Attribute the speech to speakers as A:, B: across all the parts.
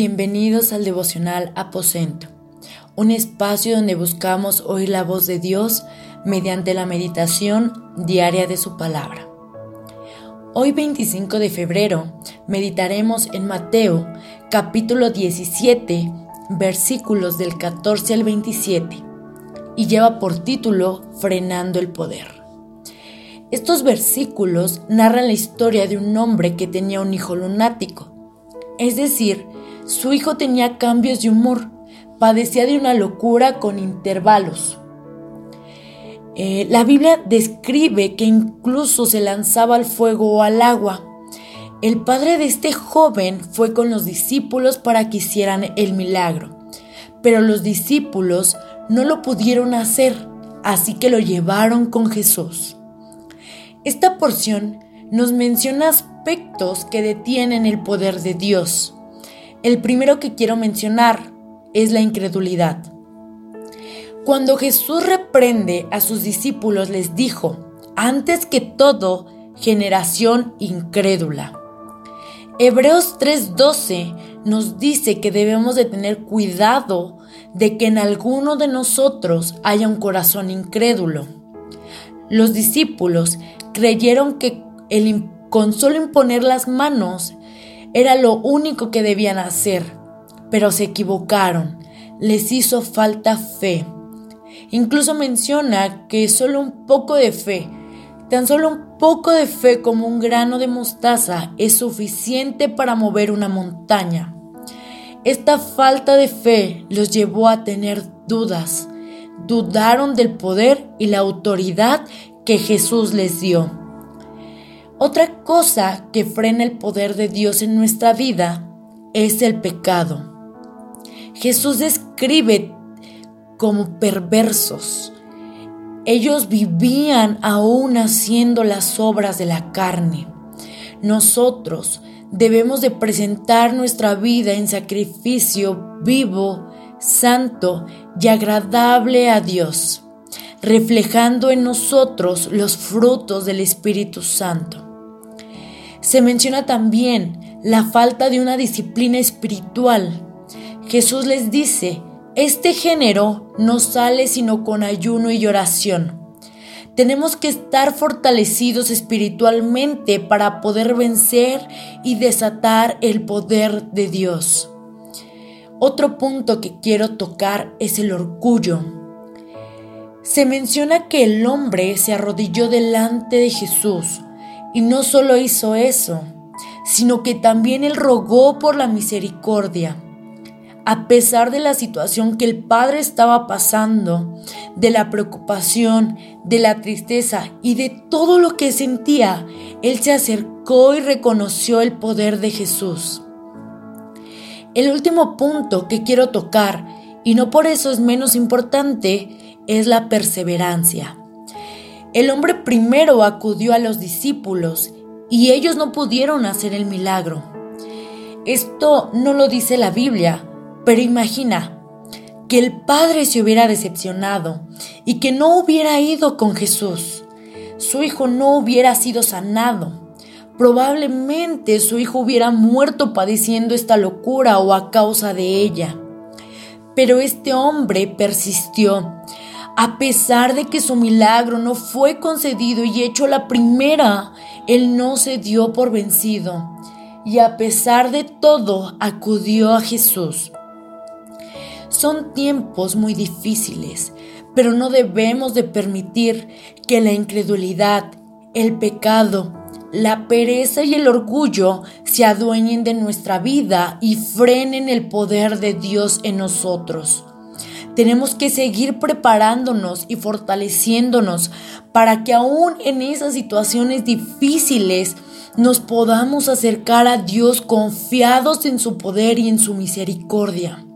A: Bienvenidos al devocional Aposento, un espacio donde buscamos oír la voz de Dios mediante la meditación diaria de su palabra. Hoy 25 de febrero meditaremos en Mateo capítulo 17 versículos del 14 al 27 y lleva por título Frenando el Poder. Estos versículos narran la historia de un hombre que tenía un hijo lunático, es decir, su hijo tenía cambios de humor, padecía de una locura con intervalos. Eh, la Biblia describe que incluso se lanzaba al fuego o al agua. El padre de este joven fue con los discípulos para que hicieran el milagro, pero los discípulos no lo pudieron hacer, así que lo llevaron con Jesús. Esta porción nos menciona aspectos que detienen el poder de Dios. El primero que quiero mencionar es la incredulidad. Cuando Jesús reprende a sus discípulos les dijo, antes que todo, generación incrédula. Hebreos 3:12 nos dice que debemos de tener cuidado de que en alguno de nosotros haya un corazón incrédulo. Los discípulos creyeron que el, con solo imponer las manos era lo único que debían hacer, pero se equivocaron. Les hizo falta fe. Incluso menciona que solo un poco de fe, tan solo un poco de fe como un grano de mostaza es suficiente para mover una montaña. Esta falta de fe los llevó a tener dudas. Dudaron del poder y la autoridad que Jesús les dio. Otra cosa que frena el poder de Dios en nuestra vida es el pecado. Jesús describe como perversos. Ellos vivían aún haciendo las obras de la carne. Nosotros debemos de presentar nuestra vida en sacrificio vivo, santo y agradable a Dios, reflejando en nosotros los frutos del Espíritu Santo. Se menciona también la falta de una disciplina espiritual. Jesús les dice, este género no sale sino con ayuno y oración. Tenemos que estar fortalecidos espiritualmente para poder vencer y desatar el poder de Dios. Otro punto que quiero tocar es el orgullo. Se menciona que el hombre se arrodilló delante de Jesús y no solo hizo eso, sino que también él rogó por la misericordia. A pesar de la situación que el padre estaba pasando, de la preocupación, de la tristeza y de todo lo que sentía, él se acercó y reconoció el poder de Jesús. El último punto que quiero tocar, y no por eso es menos importante, es la perseverancia. El hombre primero acudió a los discípulos y ellos no pudieron hacer el milagro. Esto no lo dice la Biblia, pero imagina que el padre se hubiera decepcionado y que no hubiera ido con Jesús. Su hijo no hubiera sido sanado. Probablemente su hijo hubiera muerto padeciendo esta locura o a causa de ella. Pero este hombre persistió a pesar de que su milagro no fue concedido y hecho la primera, él no se dio por vencido y a pesar de todo acudió a Jesús. Son tiempos muy difíciles, pero no debemos de permitir que la incredulidad, el pecado, la pereza y el orgullo se adueñen de nuestra vida y frenen el poder de Dios en nosotros. Tenemos que seguir preparándonos y fortaleciéndonos para que aún en esas situaciones difíciles nos podamos acercar a Dios confiados en su poder y en su misericordia.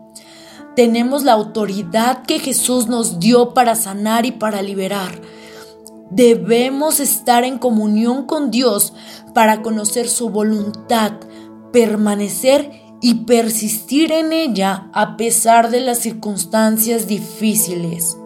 A: Tenemos la autoridad que Jesús nos dio para sanar y para liberar. Debemos estar en comunión con Dios para conocer su voluntad, permanecer y persistir en ella a pesar de las circunstancias difíciles.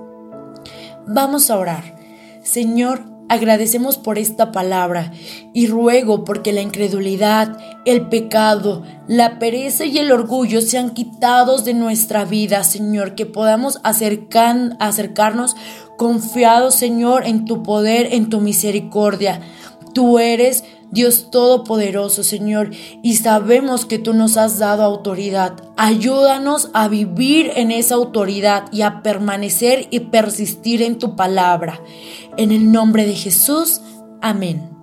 A: Vamos a orar. Señor, agradecemos por esta palabra y ruego porque la incredulidad, el pecado, la pereza y el orgullo sean quitados de nuestra vida, Señor, que podamos acercarnos confiados, Señor, en tu poder, en tu misericordia. Tú eres Dios Todopoderoso, Señor, y sabemos que tú nos has dado autoridad. Ayúdanos a vivir en esa autoridad y a permanecer y persistir en tu palabra. En el nombre de Jesús, amén.